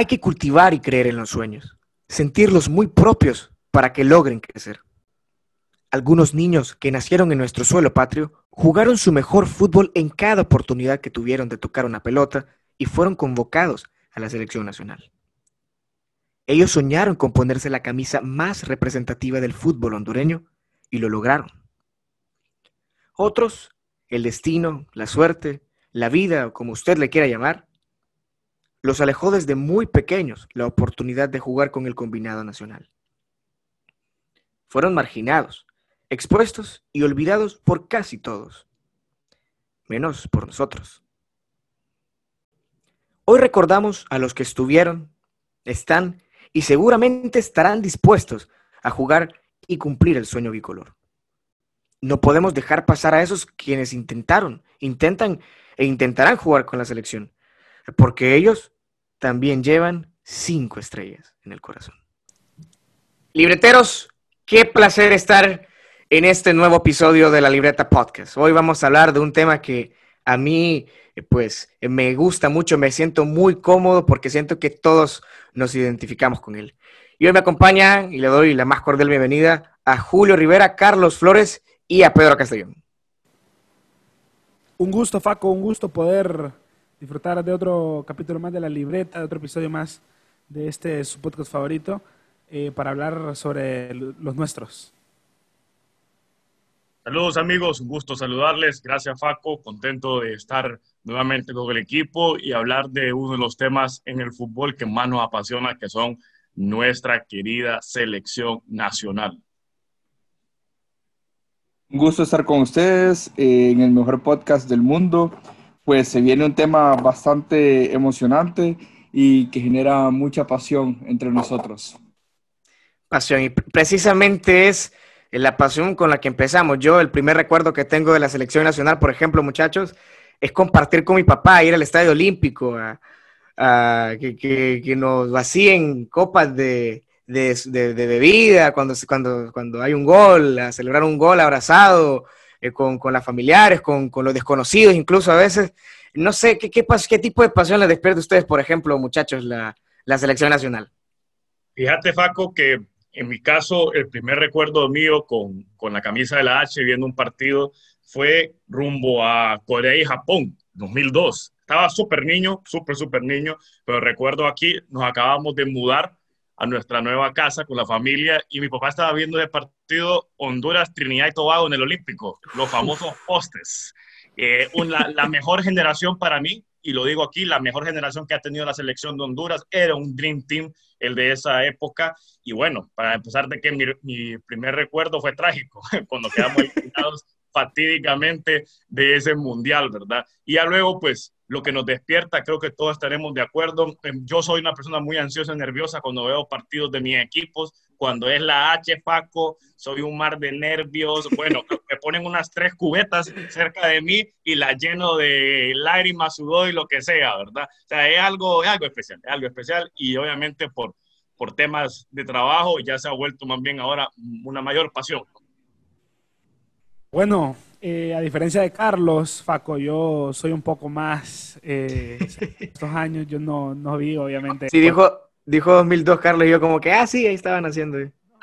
Hay que cultivar y creer en los sueños, sentirlos muy propios para que logren crecer. Algunos niños que nacieron en nuestro suelo patrio jugaron su mejor fútbol en cada oportunidad que tuvieron de tocar una pelota y fueron convocados a la selección nacional. Ellos soñaron con ponerse la camisa más representativa del fútbol hondureño y lo lograron. Otros, el destino, la suerte, la vida, como usted le quiera llamar, los alejó desde muy pequeños la oportunidad de jugar con el combinado nacional. Fueron marginados, expuestos y olvidados por casi todos, menos por nosotros. Hoy recordamos a los que estuvieron, están y seguramente estarán dispuestos a jugar y cumplir el sueño bicolor. No podemos dejar pasar a esos quienes intentaron, intentan e intentarán jugar con la selección, porque ellos también llevan cinco estrellas en el corazón. Libreteros, qué placer estar en este nuevo episodio de la Libreta Podcast. Hoy vamos a hablar de un tema que a mí, pues, me gusta mucho, me siento muy cómodo porque siento que todos nos identificamos con él. Y hoy me acompaña y le doy la más cordial bienvenida a Julio Rivera, Carlos Flores y a Pedro Castellón. Un gusto, Faco, un gusto poder disfrutar de otro capítulo más de la libreta, de otro episodio más de este su podcast favorito, eh, para hablar sobre los nuestros. Saludos amigos, un gusto saludarles. Gracias Faco, contento de estar nuevamente con el equipo y hablar de uno de los temas en el fútbol que más nos apasiona, que son nuestra querida selección nacional. Un gusto estar con ustedes eh, en el mejor podcast del mundo. Pues se viene un tema bastante emocionante y que genera mucha pasión entre nosotros. Pasión, y precisamente es la pasión con la que empezamos. Yo, el primer recuerdo que tengo de la selección nacional, por ejemplo, muchachos, es compartir con mi papá, ir al Estadio Olímpico, a, que, nos vacíen copas de, bebida cuando, cuando, cuando hay un gol, a celebrar un gol abrazado eh, con, con las familiares, con, los desconocidos, incluso a veces. No sé, ¿qué, qué, qué tipo de pasión les despierta a ustedes, por ejemplo, muchachos, la, la selección nacional? Fíjate, Faco, que en mi caso, el primer recuerdo mío con, con la camisa de la H viendo un partido fue rumbo a Corea y Japón, 2002. Estaba súper niño, súper, súper niño, pero recuerdo aquí, nos acabamos de mudar a nuestra nueva casa con la familia y mi papá estaba viendo el partido Honduras, Trinidad y Tobago en el Olímpico, los famosos postes. Eh, la mejor generación para mí, y lo digo aquí, la mejor generación que ha tenido la selección de Honduras era un Dream Team, el de esa época. Y bueno, para empezar de que mi, primer recuerdo fue trágico, cuando quedamos eliminados fatídicamente de ese mundial, ¿verdad? Y ya luego, pues, lo que nos despierta, creo que todos estaremos de acuerdo. Em, yo soy una persona muy ansiosa y nerviosa cuando veo partidos de mis equipos. Cuando es la H, Paco, soy un mar de nervios. Bueno, me ponen unas tres cubetas cerca de mí y la lleno de lágrimas, sudor y lo que sea, ¿verdad? O sea, es algo, algo especial, es algo especial y obviamente por, por temas de trabajo ya se ha vuelto más bien ahora una mayor pasión. Bueno, eh, a diferencia de Carlos, Faco, yo soy un poco más. Eh, estos años yo no, no vi, obviamente. Sí, dijo, dijo 2002, Carlos, y yo como que, ah, sí, ahí estaban haciendo.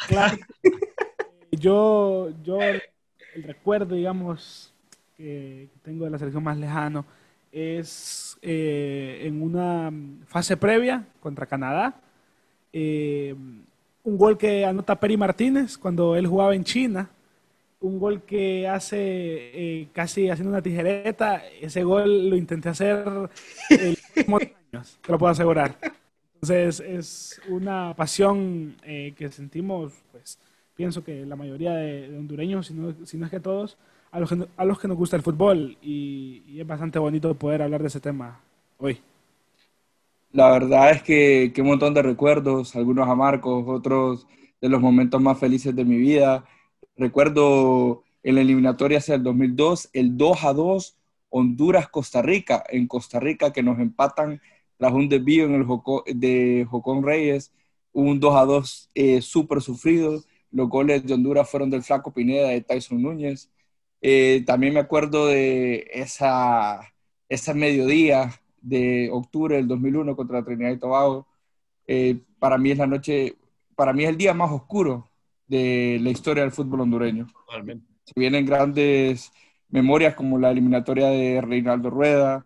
Claro. yo, yo, el recuerdo, digamos, que tengo de la selección más lejano es eh, en una fase previa contra Canadá. un gol que anota Peri Martínez cuando él jugaba en China un gol que hace eh, casi haciendo una tijereta. Ese gol lo intenté hacer el años, te lo puedo asegurar. Entonces es una pasión eh, que sentimos, pues pienso que la mayoría de, hondureños, si no, es que todos, a los que, a los que nos gusta el fútbol y, es bastante bonito poder hablar de ese tema hoy. La verdad es que, que un montón de recuerdos, algunos amargos, otros de los momentos más felices de mi vida. Recuerdo en la eliminatoria hacia el 2002, el 2 a 2 Honduras-Costa Rica, en Costa Rica que nos empatan tras un desvío en el de Jocón Reyes, un 2 a 2 eh, súper sufrido. Los goles de Honduras fueron del Flaco Pineda, de Tyson Núñez. Eh, también me acuerdo de esa, esa mediodía de octubre del 2001 contra Trinidad y Tobago, eh, para mí es la noche, para mí es el día más oscuro de la historia del fútbol hondureño. Se vienen grandes memorias como la eliminatoria de Reinaldo Rueda,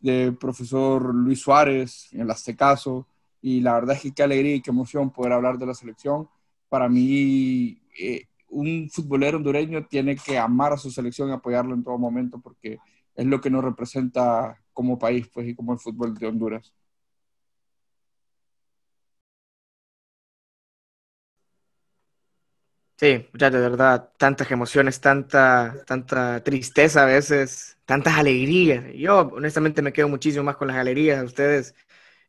de profesor Luis Suárez en el Aztecaso, y la verdad es que qué alegría y qué emoción poder hablar de la selección. Para mí, eh, un futbolero hondureño tiene que amar a su selección y apoyarlo en todo momento porque es lo que nos representa como país pues, y como el fútbol de Honduras. Sí, ya de verdad, tantas emociones, tanta, tanta tristeza a veces, tantas alegrías. Yo honestamente me quedo muchísimo más con las alegrías. A ustedes,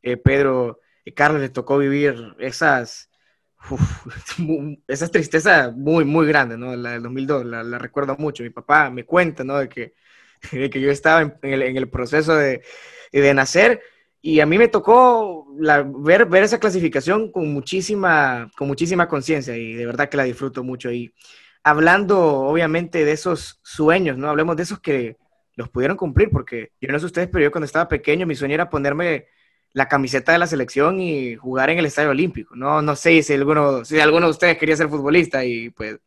eh, Pedro y Carlos, les tocó vivir esas, esas tristezas muy, muy grandes, ¿no? La del 2002, la, la, recuerdo mucho. Mi papá me cuenta, ¿no? De que, de que yo estaba en, el, en el, proceso de, de nacer y a mí me tocó ver, ver esa clasificación con muchísima, con muchísima conciencia y de verdad que la disfruto mucho. Y hablando obviamente de esos sueños, ¿no? Hablemos de esos que los pudieron cumplir, porque yo no sé ustedes, pero yo cuando estaba pequeño mi sueño era ponerme la camiseta de la selección y jugar en el Estadio Olímpico. No, no sé si alguno, si alguno de ustedes quería ser futbolista y pues,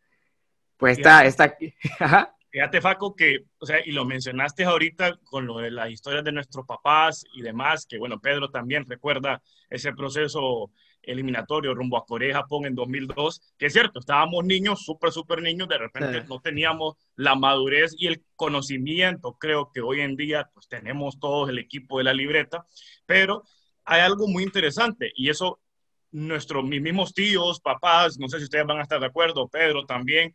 pues está, está aquí. Fíjate, Faco, que, o sea, y lo mencionaste ahorita con lo de las historias de nuestros papás y demás, que bueno, Pedro también recuerda ese proceso eliminatorio rumbo a Corea y Japón en 2002, que es cierto, estábamos niños, súper, súper niños, de repente no teníamos la madurez y el conocimiento, creo que hoy en día pues tenemos todos el equipo de la libreta, pero hay algo muy interesante y eso nuestros mis mismos tíos, papás, no sé si ustedes van a estar de acuerdo, Pedro también,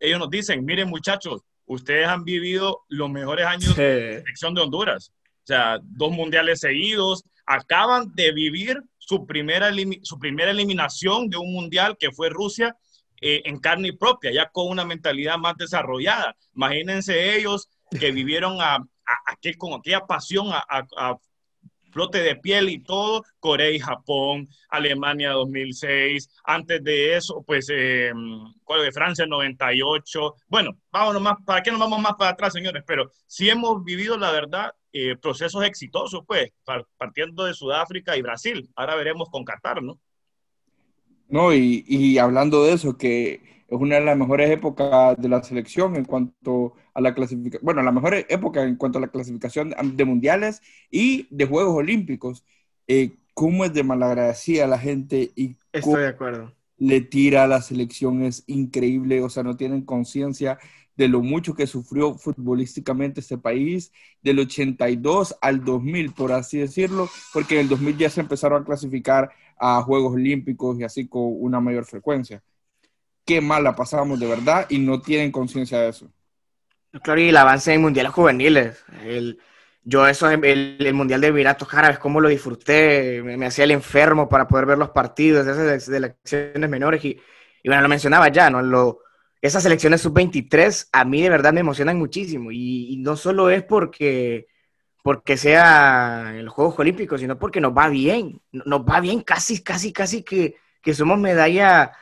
ellos nos dicen, miren muchachos, ustedes han vivido los mejores años de la selección de Honduras. O sea, dos mundiales seguidos, acaban de vivir su primera, su primera eliminación de un mundial que fue Rusia eh, en carne propia, ya con una mentalidad más desarrollada. Imagínense ellos que vivieron a, con aquella pasión a, flote de piel y todo, Corea y Japón, Alemania 2006, antes de eso, pues, eh, de Francia 98. Bueno, vámonos más, ¿para qué nos vamos más para atrás, señores? Pero sí hemos vivido, la verdad, eh, procesos exitosos, pues, partiendo de Sudáfrica y Brasil. Ahora veremos con Qatar, ¿no? No, y, y hablando de eso, que es una de las mejores épocas de la selección en cuanto a la clasificación, bueno, la mejor época en cuanto a la clasificación de mundiales y de Juegos Olímpicos. Eh, ¿Cómo es de malagradecida la gente y Estoy de acuerdo. le tira a la selección? Es increíble, o sea, no tienen conciencia de lo mucho que sufrió futbolísticamente este país, del 82 al 2000, por así decirlo, porque en el 2000 ya se empezaron a clasificar a Juegos Olímpicos y así con una mayor frecuencia qué mal la pasábamos de verdad y no tienen conciencia de eso. Claro, y el avance en mundiales juveniles. El, yo eso, el, el, Mundial de Emiratos Árabes, cómo lo disfruté, me, hacía el enfermo para poder ver los partidos de esas selecciones menores y, y bueno, lo mencionaba ya, ¿no? Lo, esas selecciones sub-23 a mí de verdad me emocionan muchísimo y, y, no solo es porque, porque sea los Juegos Olímpicos, sino porque nos va bien, nos va bien casi, casi, casi que, que somos medalla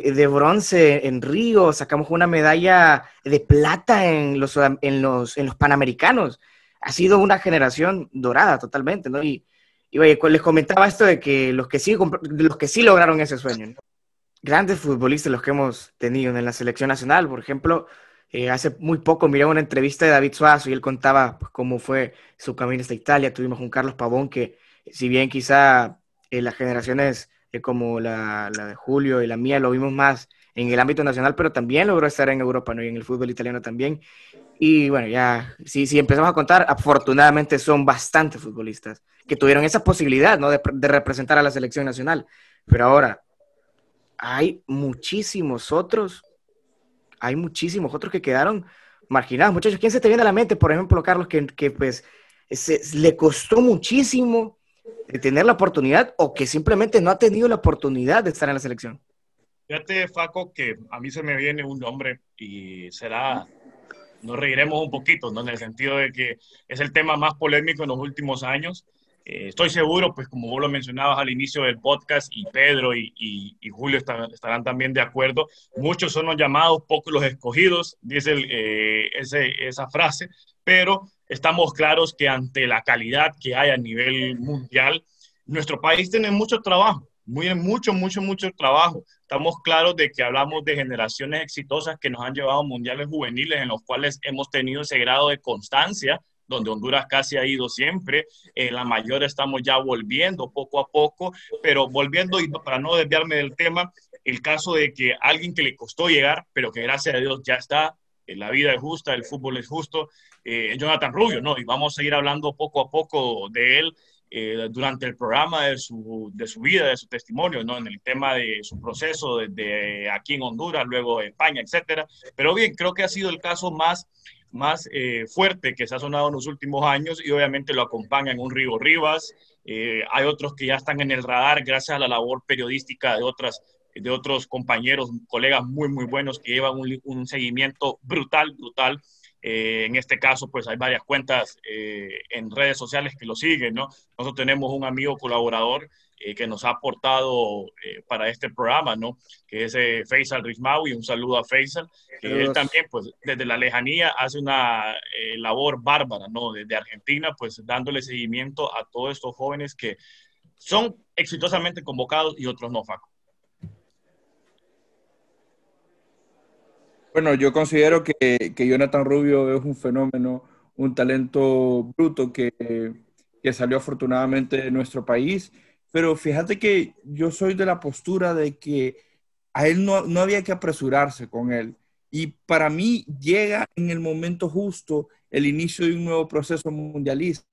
de bronce en Río, sacamos una medalla de plata en los, en los, en los Panamericanos. Ha sido una generación dorada totalmente, ¿no? Y, y les comentaba esto de que los que sí, los que sí lograron ese sueño, grandes futbolistas los que hemos tenido en la selección nacional, por ejemplo, eh, hace muy poco miré una entrevista de David Suazo y él contaba pues, cómo fue su camino hasta Italia. Tuvimos un Carlos Pavón que, si bien quizá eh, las generaciones como la, la, de Julio y la mía, lo vimos más en el ámbito nacional, pero también logró estar en Europa ¿no? y en el fútbol italiano también. Y bueno, ya, si, si empezamos a contar, afortunadamente son bastantes futbolistas que tuvieron esa posibilidad ¿no? de, de representar a la selección nacional. Pero ahora, hay muchísimos otros, hay muchísimos otros que quedaron marginados. Muchachos, ¿quién se te viene a la mente? Por ejemplo, Carlos, que, que pues se, le costó muchísimo de tener la oportunidad o que simplemente no ha tenido la oportunidad de estar en la selección? Fíjate, Faco, que a mí se me viene un nombre y será, nos reiremos un poquito, ¿no? En el sentido de que es el tema más polémico en los últimos años. Eh, estoy seguro, pues como vos lo mencionabas al inicio del podcast, y Pedro y, Julio estarán también de acuerdo, muchos son los llamados, pocos los escogidos, dice eh, esa frase, pero estamos claros que ante la calidad que hay a nivel mundial, nuestro país tiene mucho trabajo. muy, mucho, mucho, mucho trabajo. Estamos claros de que hablamos de generaciones exitosas que nos han llevado a mundiales juveniles en los cuales hemos tenido ese grado de constancia donde Honduras casi ha ido siempre. En la mayor estamos ya volviendo poco a poco, pero volviendo, y para no desviarme del tema, el caso de que alguien que le costó llegar, pero que gracias a Dios ya está, la vida es justa, el fútbol es justo, eh, Jonathan Rubio, ¿no? Y vamos a ir hablando poco a poco de él eh, durante el programa de su, de su vida, de su testimonio, ¿no? En el tema de su proceso desde aquí en Honduras, luego España, etcétera. Pero bien, creo que ha sido el caso más más eh, fuerte que se ha sonado en los últimos años y obviamente lo acompañan un Rigo Rivas. Eh, hay otros que ya están en el radar gracias a la labor periodística de, otras, de otros compañeros, colegas muy, muy buenos que llevan un, seguimiento brutal, brutal. Eh, en este caso, pues hay varias cuentas en redes sociales que lo siguen, ¿no? Nosotros tenemos un amigo colaborador eh, que nos ha aportado eh, para este programa, ¿no? Que es eh, Faisal Rizmawi, un saludo a Faisal, que él también, pues, desde la lejanía hace una labor bárbara, ¿no? Desde Argentina, pues, dándole seguimiento a todos estos jóvenes que son exitosamente convocados y otros no, Faco. Bueno, yo considero que, que Jonathan Rubio es un fenómeno, un talento bruto que, que salió afortunadamente de nuestro país pero fíjate que yo soy de la postura de que a él no, no había que apresurarse con él. Y para mí llega en el momento justo el inicio de un nuevo proceso mundialista,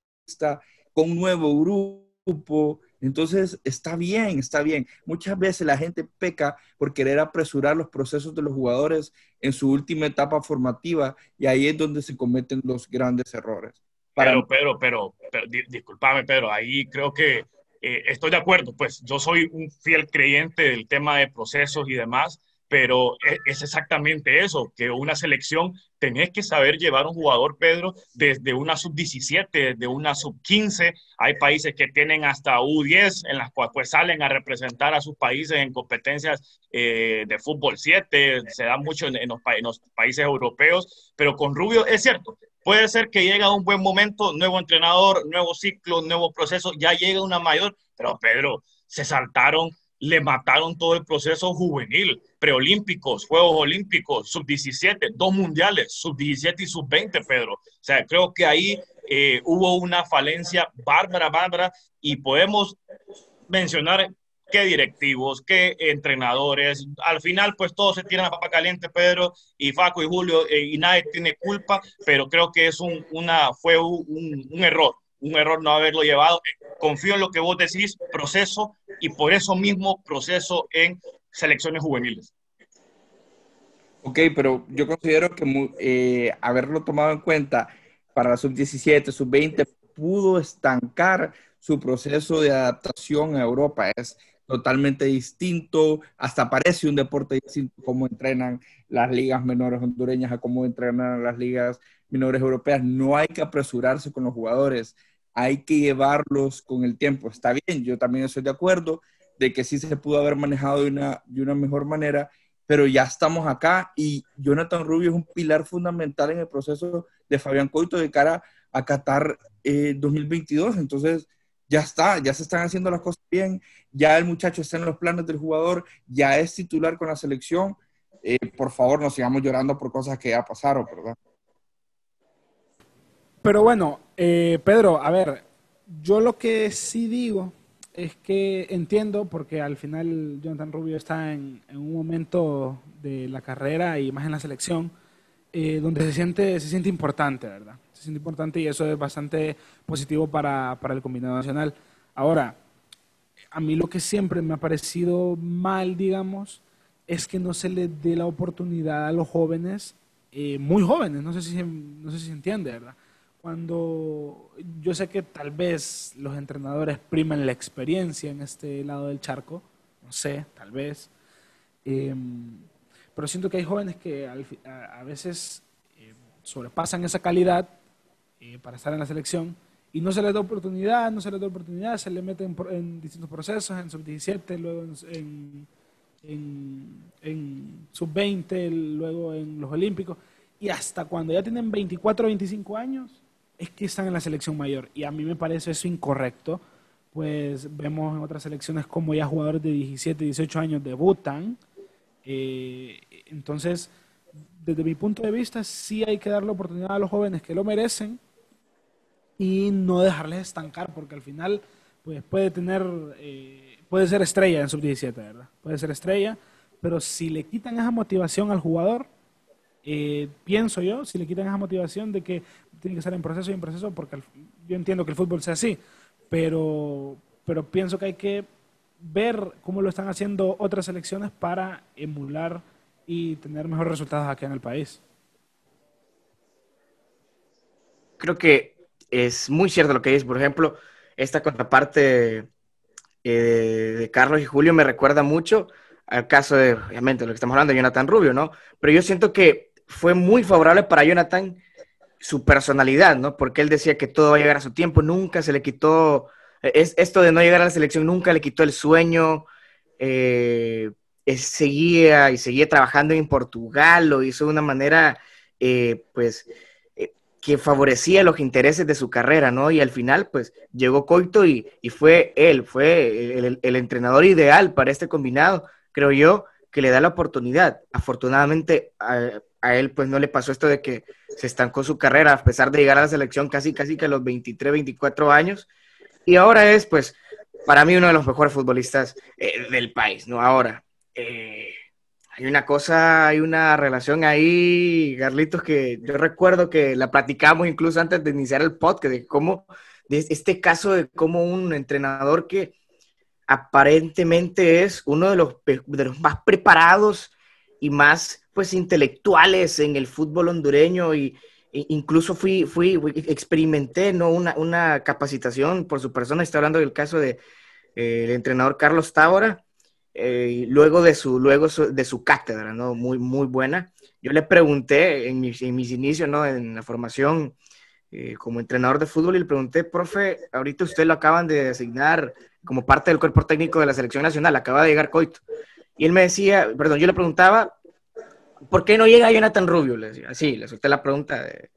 con un nuevo grupo. Entonces, está bien, está bien. Muchas veces la gente peca por querer apresurar los procesos de los jugadores en su última etapa formativa y ahí es donde se cometen los grandes errores. Pero, pero, pero, pero discúlpame, pero ahí creo que eh, estoy de acuerdo, pues yo soy un fiel creyente del tema de procesos y demás, pero e, es, exactamente eso, que una selección tenés que saber llevar un jugador, Pedro, desde una sub-17, desde una sub-15. Hay países que tienen hasta U10, en las cuales pues, salen a representar a sus países en competencias eh, de fútbol 7, se da mucho en, los, en los países europeos, pero con Rubio es cierto, Puede ser que llegue a un buen momento, nuevo entrenador, nuevo ciclo, nuevo proceso, ya llega una mayor, pero Pedro, se saltaron, le mataron todo el proceso juvenil, preolímpicos, Juegos Olímpicos, sub-17, dos mundiales, sub-17 y sub-20, Pedro. O sea, creo que ahí eh, hubo una falencia bárbara, bárbara, y podemos mencionar qué directivos, qué entrenadores. Al final, pues todos se tiran a papa caliente, Pedro y Faco y Julio, eh, y nadie tiene culpa, pero creo que es un, una, fue un, un, error, un error no haberlo llevado. Confío en lo que vos decís, proceso, y por eso mismo proceso en selecciones juveniles. Ok, pero yo considero que eh, haberlo tomado en cuenta para la sub-17, sub-20, pudo estancar su proceso de adaptación a Europa. Es, totalmente distinto, hasta parece un deporte distinto cómo entrenan las ligas menores hondureñas a cómo entrenan las ligas menores europeas. No hay que apresurarse con los jugadores, hay que llevarlos con el tiempo. Está bien, yo también estoy de acuerdo de que sí se pudo haber manejado de una, de una mejor manera, pero ya estamos acá y Jonathan Rubio es un pilar fundamental en el proceso de Fabián Coito de cara a Qatar 2022. Eh, Entonces, ya está, ya se están haciendo las cosas bien, ya el muchacho está en los planes del jugador, ya es titular con la selección. Eh, por favor, no sigamos llorando por cosas que ya pasaron, ¿verdad? Pero bueno, eh, Pedro, a ver, yo lo que sí digo es que entiendo, porque al final Jonathan Rubio está en, un momento de la carrera y más en la selección, eh, donde se siente, se siente importante, ¿verdad? es importante y eso es bastante positivo para, para el combinado nacional. Ahora, a mí lo que siempre me ha parecido mal, digamos, es que no se le dé la oportunidad a los jóvenes, eh, muy jóvenes, no sé, si, no sé si se entiende, ¿verdad? Cuando yo sé que tal vez los entrenadores priman la experiencia en este lado del charco, no sé, tal vez, em, pero siento que hay jóvenes que a, veces eh, sobrepasan esa calidad eh, para estar en la selección y no se les da oportunidad, no se les da oportunidad, se le meten en, distintos procesos, en sub-17, luego en, en, sub-20, luego en los Olímpicos, y hasta cuando ya tienen 24 o 25 años, es que están en la selección mayor. Y a mí me parece eso incorrecto, pues vemos en otras selecciones como ya jugadores de 17, 18 años debutan. Eh, entonces, desde mi punto de vista, sí hay que darle oportunidad a los jóvenes que lo merecen y no dejarles estancar, porque al final pues puede tener, eh, puede ser estrella en sub-17, ¿verdad? Puede ser estrella, pero si le quitan esa motivación al jugador, eh, pienso yo, si le quitan esa motivación de que tiene que estar en proceso y en proceso, porque yo entiendo que el fútbol sea así, pero, pero pienso que hay que ver cómo lo están haciendo otras selecciones para emular y tener mejores resultados aquí en el país. Creo que es muy cierto lo que dices. Por ejemplo, esta contraparte eh, de Carlos y Julio me recuerda mucho al caso de, obviamente, lo que estamos hablando de Jonathan Rubio, ¿no? Pero yo siento que fue muy favorable para Jonathan su personalidad, ¿no? Porque él decía que todo va a llegar a su tiempo, nunca se le quitó, es, esto de no llegar a la selección nunca le quitó el sueño, eh, seguía y seguía trabajando en Portugal, lo hizo de una manera, eh, pues, eh, que favorecía los intereses de su carrera, ¿no? Y al final, pues, llegó Coito y, fue él, fue el, entrenador ideal para este combinado, creo yo, que le da la oportunidad. Afortunadamente, a, él, pues, no le pasó esto de que se estancó su carrera, a pesar de llegar a la selección casi, casi que a los 23, 24 años. Y ahora es, pues, para mí uno de los mejores futbolistas eh, del país, ¿no? Ahora, eh, hay una cosa, hay una relación ahí, Carlitos, que yo recuerdo que la platicamos incluso antes de iniciar el podcast, de cómo, de este caso de cómo un entrenador que aparentemente es uno de los, de los más preparados y más pues intelectuales en el fútbol hondureño y e incluso fui, fui, experimenté ¿no? una, una capacitación por su persona, estoy hablando del caso del de, eh, entrenador Carlos Tábora, eh, luego, de su, luego de su cátedra, ¿no? muy, muy buena. Yo le pregunté en mis, en mis inicios ¿no? en la formación eh, como entrenador de fútbol y le pregunté, profe, ahorita usted lo acaban de designar como parte del cuerpo técnico de la selección nacional, acaba de llegar Coito. Y él me decía, perdón, yo le preguntaba, ¿por qué no llega Jonathan Rubio? Le decía, así, le solté la pregunta de,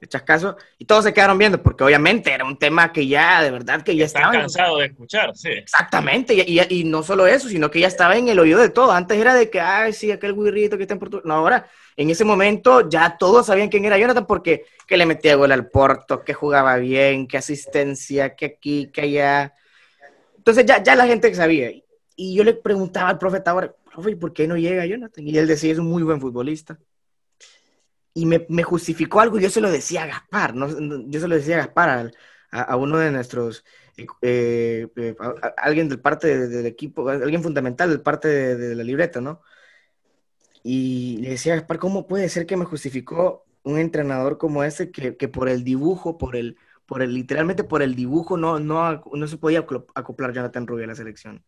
de chascaso y todos se quedaron viendo porque obviamente era un tema que ya, de verdad, que ya estaba... cansado de escuchar, sí. Exactamente, y, y, no solo eso, sino que ya estaba en el oído de todo. Antes era de que, ay, sí, aquel guirrito que está en Portugal. No, ahora, en ese momento ya todos sabían quién era Jonathan porque que le metía gol al Porto, que jugaba bien, que asistencia, que aquí, que allá. Entonces ya, ya la gente sabía. Y yo le preguntaba al profeta ahora, profe, ¿por qué no llega Jonathan? Y él decía, es un muy buen futbolista. Y me, me justificó algo yo se lo decía a Gaspar, ¿no? yo se lo decía a Gaspar, a, a uno de nuestros, eh, eh, alguien del parte del equipo, alguien fundamental del parte de, la libreta, ¿no? Y le decía a Gaspar, ¿cómo puede ser que me justificó un entrenador como ese que, que por el dibujo, por el, por el, literalmente por el dibujo, no, no, no se podía acoplar Jonathan Rubio a la selección?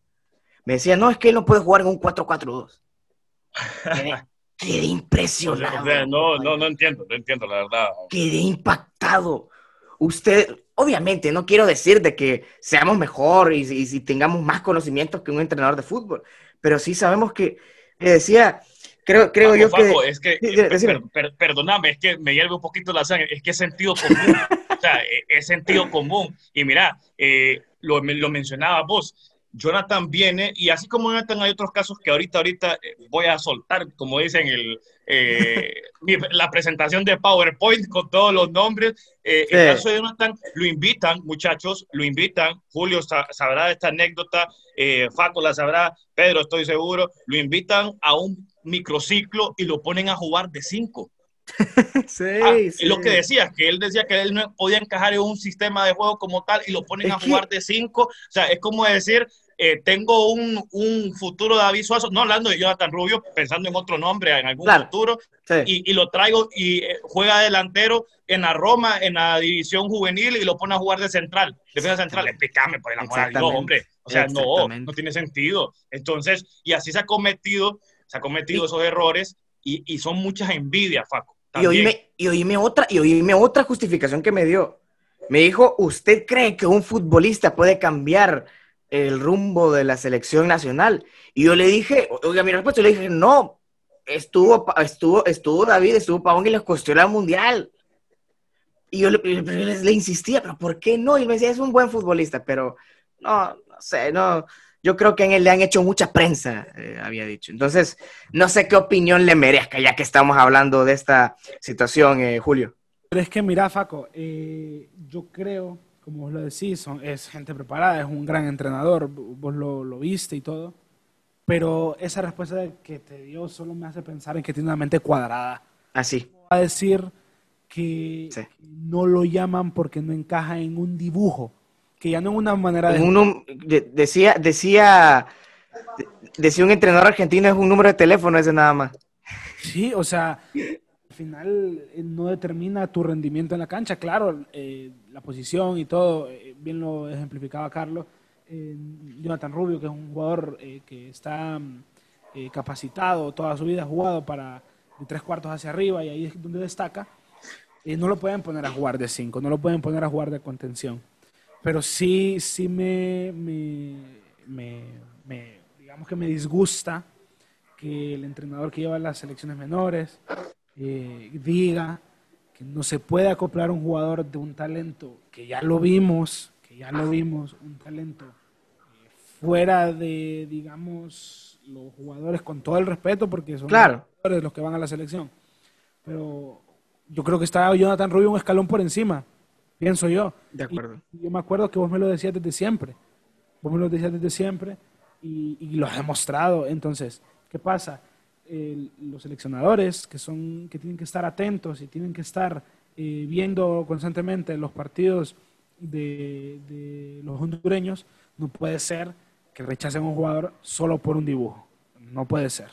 Me decía, no, es que él no puede jugar en un 4-4-2. Quedé, impresionado. no, no, no entiendo, no entiendo, la verdad. Quedé impactado. Usted, obviamente, no quiero decir de que seamos mejor y, si tengamos más conocimientos que un entrenador de fútbol, pero sí sabemos que, le decía, creo, creo yo que... Es que perdóname, es que me hierve un poquito la sangre, es que es sentido común, o sea, e, es, sentido común. Y mira, eh, lo, lo mencionaba vos, Jonathan viene, y así como Jonathan hay otros casos que ahorita, ahorita eh, voy a soltar, como dicen, el, eh, la presentación de PowerPoint con todos los nombres. Eh, el caso de Jonathan, lo invitan, muchachos, lo invitan. Julio sabrá esta anécdota, Faco la sabrá, Pedro estoy seguro. Lo invitan a un microciclo y lo ponen a jugar de cinco. sí, ah, sí. Lo que decía, que él decía que él no podía encajar en un sistema de juego como tal y lo ponen a jugar de cinco. O sea, es como decir, eh, tengo un, un, futuro de aviso, no hablando de Jonathan Rubio, pensando en otro nombre en algún futuro, y, y, lo traigo y eh, juega delantero en la Roma, en la división juvenil, y lo pone a jugar de central, defensa central. Explícame, por el amor no, hombre. O sea, no, no tiene sentido. Entonces, y así se ha cometido, se ha cometido esos errores, y, y, son muchas envidias, Faco. Y oíme, y oíme otra, y oíme otra justificación que me dio. Me dijo, ¿usted cree que un futbolista puede cambiar el rumbo de la selección nacional. Y yo le dije, oiga, mi respuesta, le dije, no, estuvo, estuvo, estuvo David, estuvo Pavón y les costó el mundial. Y yo le, le, insistía, pero ¿por qué no? Y me decía, es un buen futbolista, pero no, no sé, no. Yo creo que en él le han hecho mucha prensa, eh, había dicho. Entonces, no sé qué opinión le merezca, ya que estamos hablando de esta situación, eh, Julio. Pero es que, mira, Faco, eh, yo creo, como vos lo decís, son, es gente preparada, es un gran entrenador, vos lo, lo viste y todo, pero esa respuesta que te dio solo me hace pensar en que tiene una mente cuadrada. Así. Va a decir que Sí. no lo llaman porque no encaja en un dibujo, que ya no es una manera de... Un num- de- decía, decía, de- decía un entrenador argentino, es un número de teléfono ese nada más. Sí, o sea, final eh, no determina tu rendimiento en la cancha. Claro, eh, la posición y todo, eh, bien lo ejemplificaba Carlos. Eh, Jonathan Rubio, que es un jugador eh, que está mm, capacitado, toda su vida ha jugado para de tres cuartos hacia arriba y ahí es donde destaca. no lo pueden poner a jugar de cinco, no lo pueden poner a jugar de contención. Pero sí, sí me, me, me- me- digamos que me disgusta que el entrenador que lleva las selecciones menores eh, diga que no se puede acoplar un jugador de un talento que ya lo vimos, que ya lo vimos, un talento eh, fuera de, digamos, los jugadores con todo el respeto, porque son Claro. los jugadores los que van a la selección. Pero yo creo que está Jonathan Rubio un escalón por encima, pienso yo. De acuerdo. Y yo me acuerdo que vos me lo decías desde siempre. Vos me lo decías desde siempre y, y lo has demostrado. Entonces, ¿qué pasa? El- los seleccionadores que, son, que tienen que estar atentos y tienen que estar eh, viendo constantemente los partidos de, de los hondureños, no puede ser que rechacen a un jugador solo por un dibujo. No puede ser.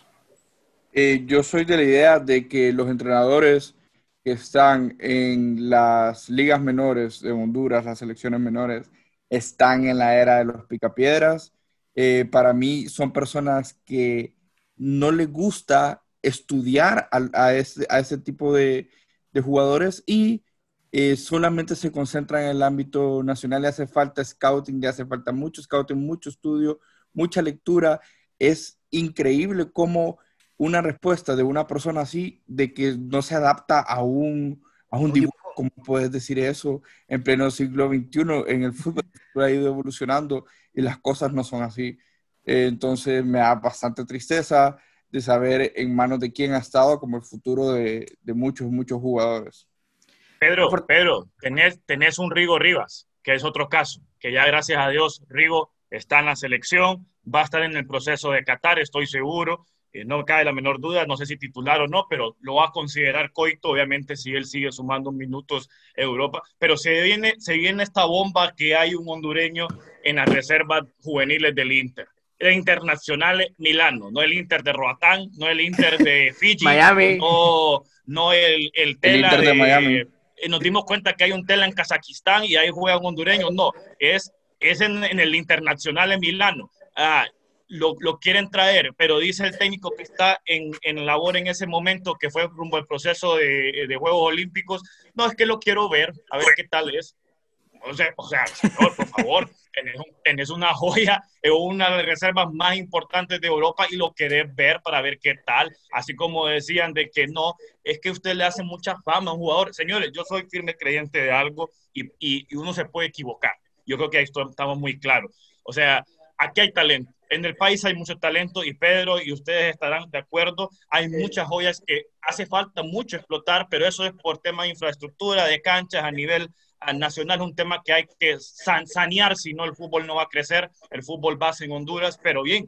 Eh, yo soy de la idea de que los entrenadores que están en las ligas menores de Honduras, las selecciones menores, están en la era de los picapiedras. Eh, para mí son personas que no les gusta estudiar a, ese, a ese tipo de, de jugadores y eh, solamente se concentran en el ámbito nacional. Le hace falta scouting, le hace falta mucho scouting, mucho estudio, mucha lectura. Es increíble cómo una respuesta de una persona así, de que no se adapta a un, a Un dibujo, ¿cómo puedes decir eso en pleno siglo XXI? En el fútbol ha ido evolucionando y las cosas no son así. Eh, entonces me da bastante tristeza de saber en manos de quién ha estado como el futuro de, de muchos, muchos jugadores. Pedro, Pedro, tenés, tenés un Rigo Rivas, que es otro caso, que ya gracias a Dios Rigo está en la selección, va a estar en el proceso de Qatar, estoy seguro, eh, no me cabe la menor duda, no sé si titular o no, pero lo va a considerar Coito, obviamente si él sigue sumando minutos Europa, pero se viene, se viene esta bomba que hay un hondureño en las reservas juveniles del Inter. El Internacional Milano, no el Inter de Roatán, no el Inter de Fiji, Miami. no, no el, el Tela Inter de Miami. eh, nos dimos cuenta que hay un Tela en Kazajistán y ahí juega un hondureño. No, es, es en, en el Internacional en Milano. Ah, lo, lo quieren traer, pero dice el técnico que está en, en labor en ese momento, que fue rumbo al proceso de, de Juegos Olímpicos. No, es que lo quiero ver, a ver qué tal es. O sea, o sea señor, por favor, tenés, un- tenés una joya, es una de las reservas más importantes de Europa y lo querés ver para ver qué tal. Así como decían de que no, es que usted le hace mucha fama a un jugador. Señores, yo soy firme creyente de algo y, y- y uno se puede equivocar. Yo creo que ahí estamos muy claros. O sea, aquí hay talento. En el país hay mucho talento y Pedro y ustedes estarán de acuerdo. Hay muchas joyas que hace falta mucho explotar, pero eso es por tema de infraestructura, de canchas a nivel nacional, un tema que hay que san- sanear, si no el fútbol no va a crecer, el fútbol base en Honduras, pero bien,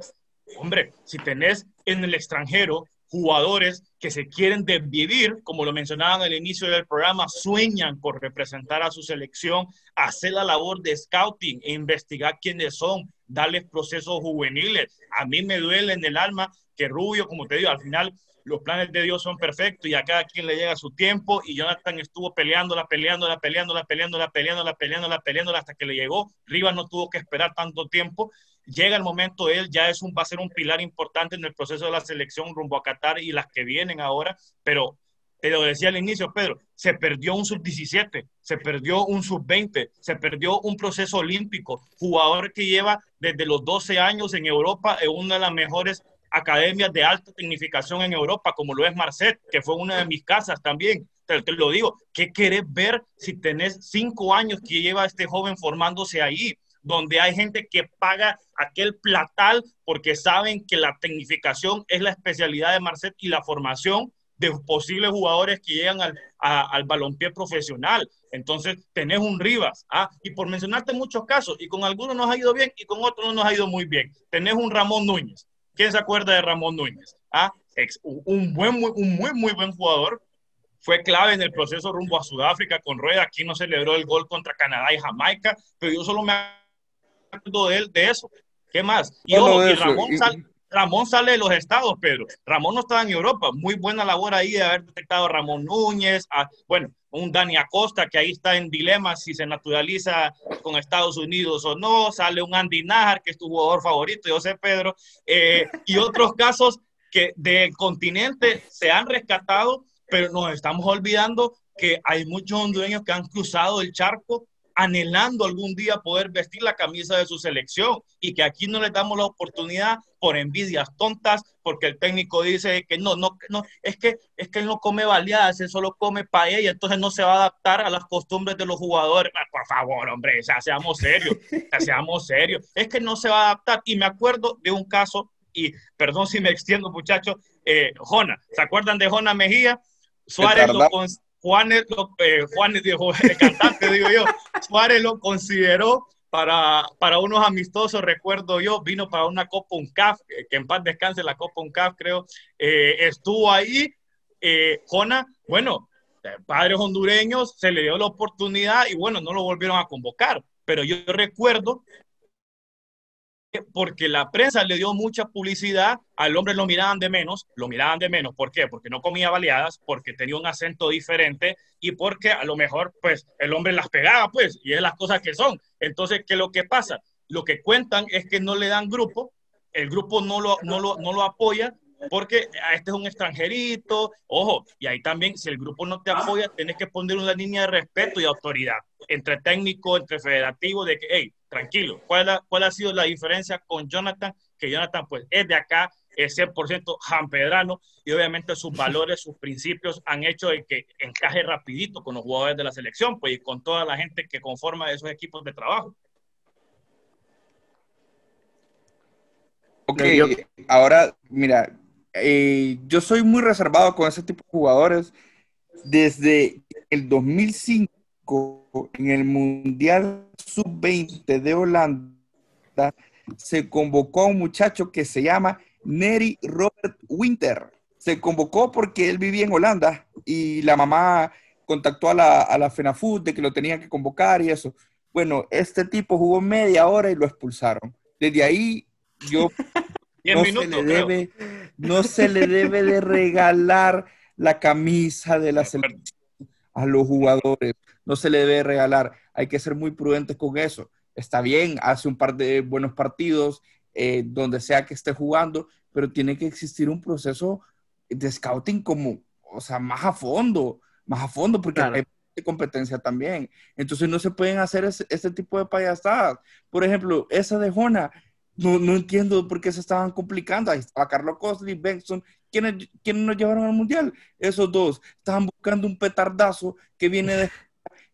hombre, si tenés en el extranjero jugadores que se quieren desvivir, como lo mencionaban al inicio del programa, sueñan con representar a su selección, hacer la labor de scouting e investigar quiénes son, darles procesos juveniles. A mí me duele en el alma que Rubio, como te digo, al final los planes de Dios son perfectos y a cada quien le llega su tiempo y Jonathan estuvo peleándola, peleándola, peleándola, peleándola, peleándola, peleándola, hasta que le llegó. Rivas no tuvo que esperar tanto tiempo. Llega el momento, él ya es un, va a ser un pilar importante en el proceso de la selección rumbo a Qatar y las que vienen ahora, pero te lo decía al inicio, Pedro, se perdió un sub-17, se perdió un sub-20, se perdió un proceso olímpico, jugador que lleva desde los 12 años en Europa en una de las mejores academias de alta tecnificación en Europa, como lo es Marcet, que fue una de mis casas también. Te, lo digo, ¿qué querés ver si tenés cinco años que lleva este joven formándose ahí? donde hay gente que paga aquel platal porque saben que la tecnificación es la especialidad de Marcet y la formación de posibles jugadores que llegan al, al balompié profesional. Entonces, tenés un Rivas, ¿ah? y por mencionarte muchos casos, y con algunos nos ha ido bien y con otros no nos ha ido muy bien. Tenés un Ramón Núñez. ¿Quién se acuerda de Ramón Núñez? ¿Ah? un, buen, muy, un muy, muy buen jugador. Fue clave en el proceso rumbo a Sudáfrica con Rueda. Aquí no celebró el gol contra Canadá y Jamaica, pero yo solo me acuerdo de él, de eso. ¿Qué más? Y, Ramón, sale, Ramón sale de los estados, Pedro. Ramón no estaba en Europa. Muy buena labor ahí de haber detectado a Ramón Núñez, a, bueno, un Dani Acosta que ahí está en dilema si se naturaliza con Estados Unidos o no. Sale un Andy Najar, que es tu jugador favorito, yo sé, Pedro. Eh, y otros casos que del continente se han rescatado, pero nos estamos olvidando que hay muchos hondureños que han cruzado el charco anhelando algún día poder vestir la camisa de su selección y que aquí no le damos la oportunidad por envidias tontas, porque el técnico dice que no, no, no, es que, es que él no come baleadas, él solo come paella, entonces no se va a adaptar a las costumbres de los jugadores. Ah, por favor, hombre, o seamos serios, seamos serios, es que no se va a adaptar. Y me acuerdo de un caso y perdón si me extiendo, muchachos, eh, Jona, ¿se acuerdan de Jona Mejía? Suárez lo, Juanes, lo, eh, Juanes dijo, el cantante, digo yo, Suárez lo consideró para, para unos amistosos, recuerdo yo, vino para una Copa UNCAF, que en paz descanse la Copa UNCAF, creo, eh, estuvo ahí, eh, Jona, bueno, padres hondureños, se le dio la oportunidad y bueno, no lo volvieron a convocar, pero yo recuerdo porque la prensa le dio mucha publicidad, al hombre lo miraban de menos, lo miraban de menos, ¿por qué? Porque no comía baleadas, porque tenía un acento diferente y porque a lo mejor, pues, el hombre las pegaba, pues, y es las cosas que son. Entonces, ¿qué es lo que pasa? Lo que cuentan es que no le dan grupo, el grupo no lo, no lo, no lo apoya, porque este es un extranjerito, ojo, y ahí también, si el grupo no te apoya, tienes que poner una línea de respeto y autoridad entre técnico, entre federativo, de que, hey, tranquilo, ¿cuál ha, ¿cuál ha sido la diferencia con Jonathan? Que Jonathan, pues, es de acá, es 100% jampedrano y obviamente sus valores, sus principios han hecho de que encaje rapidito con los jugadores de la selección, pues, y con toda la gente que conforma esos equipos de trabajo. Ok, ahora, mira, eh, yo soy muy reservado con ese tipo de jugadores. Desde el 2005, en el Mundial Sub-20 de Holanda, se convocó a un muchacho que se llama Neri Robert Winter. Se convocó porque él vivía en Holanda y la mamá contactó a la, a la FENAFUT de que lo tenían que convocar y eso. Bueno, este tipo jugó media hora y lo expulsaron. Desde ahí yo no, se le debe, no se le debe de regalar la camisa de la selección a los jugadores. No se le debe regalar. Hay que ser muy prudentes con eso. Está bien, hace un par de buenos partidos eh, donde sea que esté jugando, pero tiene que existir un proceso de scouting como, o sea, más a fondo, más a fondo, porque hay competencia también. Entonces no se pueden hacer ese, tipo de payasadas. Por ejemplo, esa de Jona, no, no entiendo por qué se estaban complicando. Ahí estaba Carlos Cosley, Benson. ¿Quiénes, ¿Quiénes nos llevaron al mundial? Esos dos. Estaban buscando un petardazo que viene de.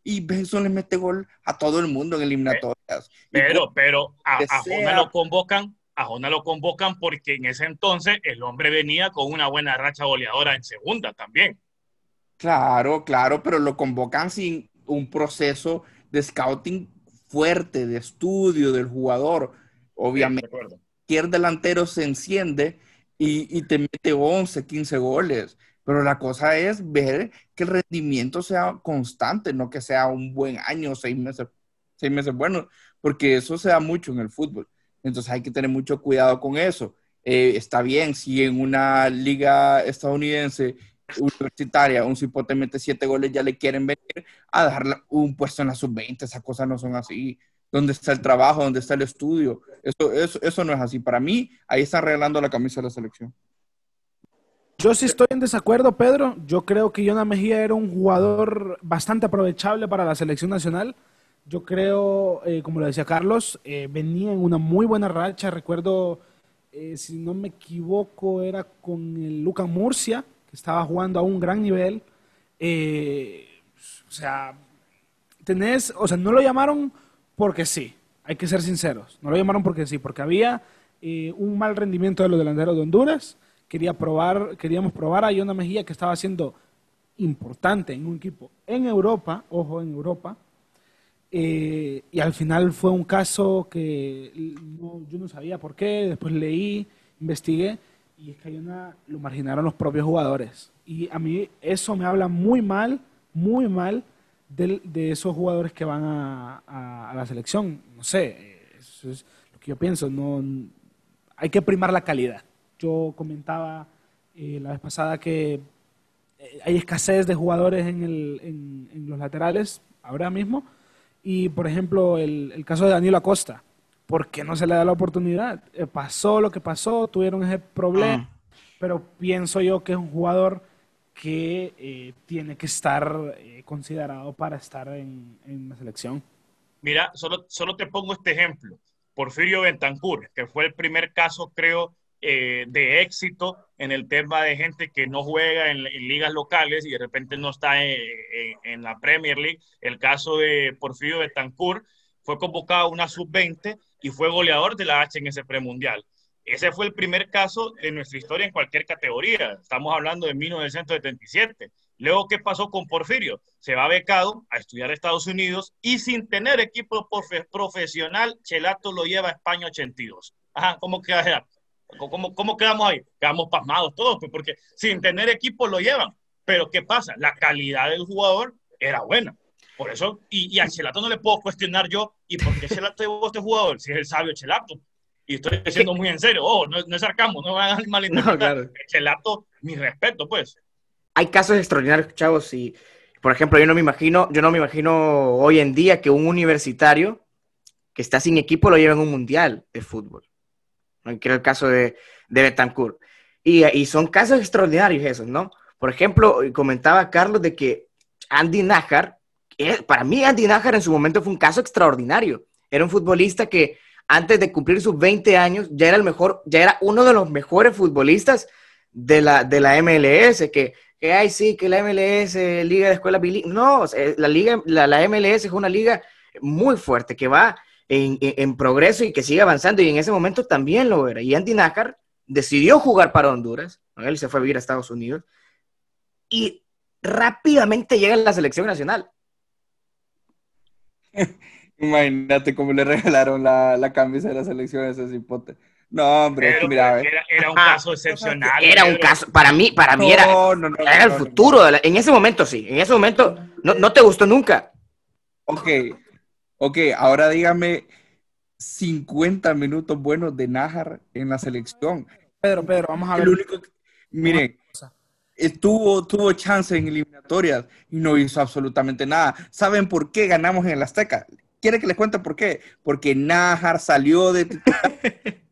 Y Benson le mete gol a todo el mundo en eliminatorias. Pero, pero a, a Jona lo convocan. A Jona lo convocan porque en ese entonces el hombre venía con una buena racha goleadora en segunda también. Claro, claro, pero lo convocan sin un proceso de scouting fuerte, de estudio del jugador Obviamente, cualquier delantero se enciende y, te mete 11, 15 goles. Pero la cosa es ver que el rendimiento sea constante, no que sea un buen año, seis meses, seis meses buenos, porque eso se da mucho en el fútbol. Entonces hay que tener mucho cuidado con eso. Eh, está bien si en una liga estadounidense universitaria un cipote mete siete goles, ya le quieren venir a dar un puesto en la sub-20. Esas cosas no son así dónde está el trabajo, dónde está el estudio. Eso, eso, no es así. Para mí, ahí está arreglando la camisa de la selección. Yo sí estoy en desacuerdo, Pedro. Yo creo que Yona Mejía era un jugador bastante aprovechable para la selección nacional. Yo creo, eh, como lo decía Carlos, eh, venía en una muy buena racha. Recuerdo, eh, si no me equivoco, era con el Luca Murcia, que estaba jugando a un gran nivel. o sea, tenés, o sea, no lo llamaron porque sí. Hay que ser sinceros. No lo llamaron porque sí, porque había eh, un mal rendimiento de los delanteros de Honduras. Quería probar, queríamos probar a Yona Mejía que estaba siendo importante en un equipo en Europa, ojo, en Europa. Eh, y al final fue un caso que yo no sabía por qué, después leí, investigué, y es que lo marginaron los propios jugadores. Y a mí eso me habla muy mal, muy mal de, de esos jugadores que van a, a, la selección. No sé, eso es lo que yo pienso. No, hay que primar la calidad. Yo comentaba eh, la vez pasada que eh, hay escasez de jugadores en, el, en, en, los laterales ahora mismo. Y, por ejemplo, el, el caso de Danilo Acosta. ¿Por qué no se le da la oportunidad? Eh, pasó lo que pasó, tuvieron ese problema, ah. pero pienso yo que es un jugador que eh, tiene que estar eh, considerado para estar en, en, la selección. Mira, solo, solo te pongo este ejemplo. Porfirio Bentancur, que fue el primer caso, creo, eh, de éxito en el tema de gente que no juega en, en ligas locales y de repente no está en, en, en, la Premier League. El caso de Porfirio Bentancur fue convocado a una sub-20 y fue goleador de la H en ese premundial. Ese fue el primer caso de nuestra historia en cualquier categoría. Estamos hablando de 1977. Luego, ¿qué pasó con Porfirio? Se va becado a estudiar a Estados Unidos y sin tener equipo profesional, Chelato lo lleva a España 82. Ajá, ¿cómo? ¿Cómo, ¿Cómo quedamos ahí? Quedamos pasmados todos, pues, porque sin tener equipo lo llevan. Pero ¿qué pasa? La calidad del jugador era buena. Por eso, y, y a Chelato no le puedo cuestionar yo, ¿y por qué Chelato llevó este jugador? Si es el sabio Chelato. Y estoy diciendo muy en serio, oh, no, no es sarcasmo, no van a malinterpretar. No, claro. Chelato, mi respeto, pues. Hay casos extraordinarios, chavos, y por ejemplo, yo no me imagino, yo no me imagino hoy en día que un universitario que está sin equipo lo lleve en un mundial de fútbol. Que era el caso de, de Betancourt. Y, y son casos extraordinarios esos, ¿no? Por ejemplo, comentaba Carlos de que Andy Nájar, para mí Andy Nájar en su momento fue un caso extraordinario. Era un futbolista que antes de cumplir sus 20 años, ya era el mejor, ya era uno de los mejores futbolistas de la, de la MLS, que, que ay, sí, que la MLS, Liga de Escuela Bilingüe. No, la, liga, la, la, MLS es una liga muy fuerte, que va en, en, en, progreso y que sigue avanzando, y en ese momento también lo era. Y Andy Nácar decidió jugar para Honduras, él se fue a vivir a Estados Unidos, y rápidamente llega a la selección nacional. Imagínate cómo le regalaron la, la camisa de la selección a ese cipote. No, hombre, pero, mira, era, era, un caso excepcional. Era un caso, para mí, para mí era, no, no, no, era el futuro. La, en ese momento sí, en ese momento no, no te gustó nunca. Ok, ok, ahora dígame 50 minutos buenos de Nájar en la selección. Pedro, Pedro, vamos a ver. El único, miren, tuvo, tuvo chance en eliminatorias y no hizo absolutamente nada. ¿Saben por qué ganamos en el Azteca? ¿Quiere que les cuente por qué? Porque Najar salió de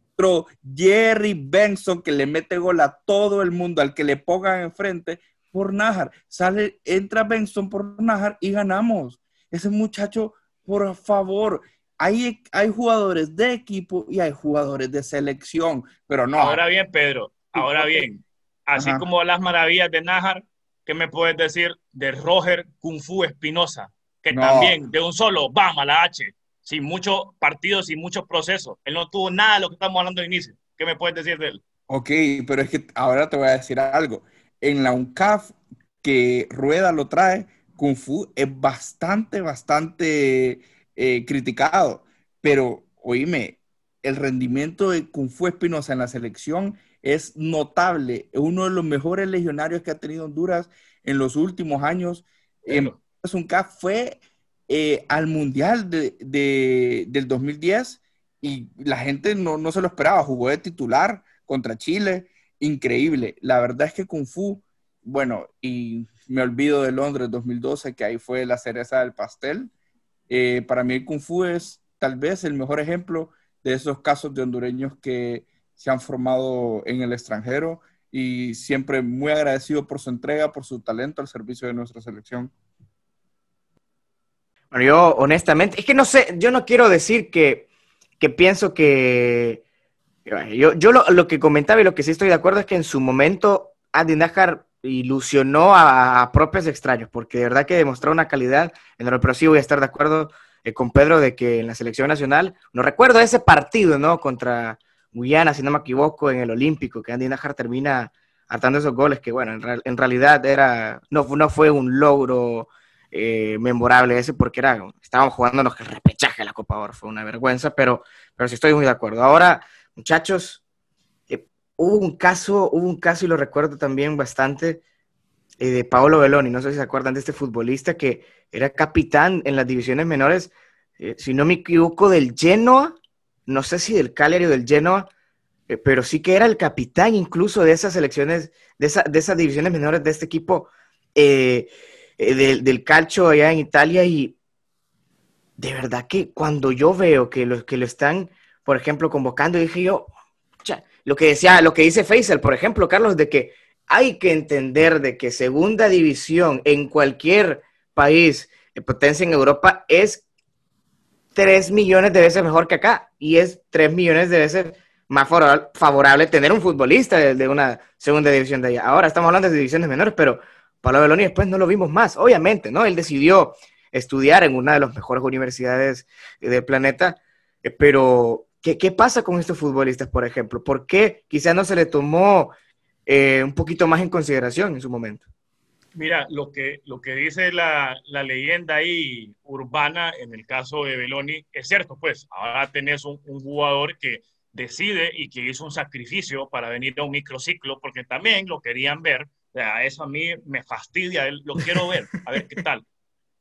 Jerry Benson que le mete gol a todo el mundo, al que le pongan enfrente por Najar. Sale, entra Benson por Najar y ganamos. Ese muchacho, por favor, hay, hay jugadores de equipo y hay jugadores de selección, pero no. Ahora bien, Pedro, ahora bien, así Ajá. como las maravillas de Najar, ¿qué me puedes decir de Roger Kung Fu Espinosa? Que no. también de un solo, vamos a la H, sin muchos partidos, sin muchos procesos. Él no tuvo nada de lo que estamos hablando al inicio. ¿Qué me puedes decir de él? Ok, pero es que ahora te voy a decir algo. En la UNCAF que Rueda lo trae, Kung Fu es bastante, bastante eh, criticado. Pero, oíme, el rendimiento de Kung Fu Espinosa en la selección es notable. Es uno de los mejores legionarios que ha tenido Honduras en los últimos años. CAF fue eh, al Mundial de, de, del 2010 y la gente no, no, se lo esperaba, jugó de titular contra Chile, increíble. La verdad es que Kung Fu, bueno, y me olvido de Londres 2012, que ahí fue la cereza del pastel. Eh, para mí el Kung Fu es tal vez el mejor ejemplo de esos casos de hondureños que se han formado en el extranjero y siempre muy agradecido por su entrega, por su talento al servicio de nuestra selección. Yo honestamente, es que no sé, yo no quiero decir que, que pienso que... Yo, yo lo, lo, que comentaba y lo que sí estoy de acuerdo es que en su momento Andy Najar ilusionó a, propios extraños, porque de verdad que demostró una calidad en pero sí voy a estar de acuerdo eh, con Pedro de que en la selección nacional, no recuerdo ese partido, ¿no? Contra Guyana, si no me equivoco, en el Olímpico, que Andy Najar termina hartando esos goles, que bueno, en, realidad era, no, no fue un logro eh, memorable ese, porque era, estábamos jugándonos el repechaje a la Copa Oro, fue una vergüenza, pero, pero sí estoy muy de acuerdo. Ahora, muchachos, eh, hubo un caso, hubo un caso y lo recuerdo también bastante, eh, de Paolo Beloni, no sé si se acuerdan de este futbolista que era capitán en las divisiones menores, si no me equivoco, del Genoa, no sé si del Cagliari o del Genoa, eh, pero sí que era el capitán incluso de esas selecciones, de, de esas divisiones menores de este equipo eh, eh, del, calcio allá en Italia y de verdad que cuando yo veo que lo, que lo están, por ejemplo, convocando, dije yo, lo que decía, lo que dice Faisal, por ejemplo, Carlos, de que hay que entender de que segunda división en cualquier país, potencia en Europa, es 3 millones de veces mejor que acá y es 3 millones de veces más favorable tener un futbolista de, una segunda división de allá. Ahora estamos hablando de divisiones menores, pero Pablo Beloni después no lo vimos más, obviamente, ¿no? Él decidió estudiar en una de las mejores universidades del planeta, eh, pero ¿qué, ¿qué, pasa con estos futbolistas, por ejemplo? ¿Por qué quizás no se le tomó eh, un poquito más en consideración en su momento? Mira, lo que, lo que dice la, la, leyenda ahí urbana en el caso de Beloni es cierto, pues ahora tenés un, un jugador que decide y que hizo un sacrificio para venir a un microciclo, porque también lo querían ver. O sea, eso a mí me fastidia, lo quiero ver, a ver qué tal.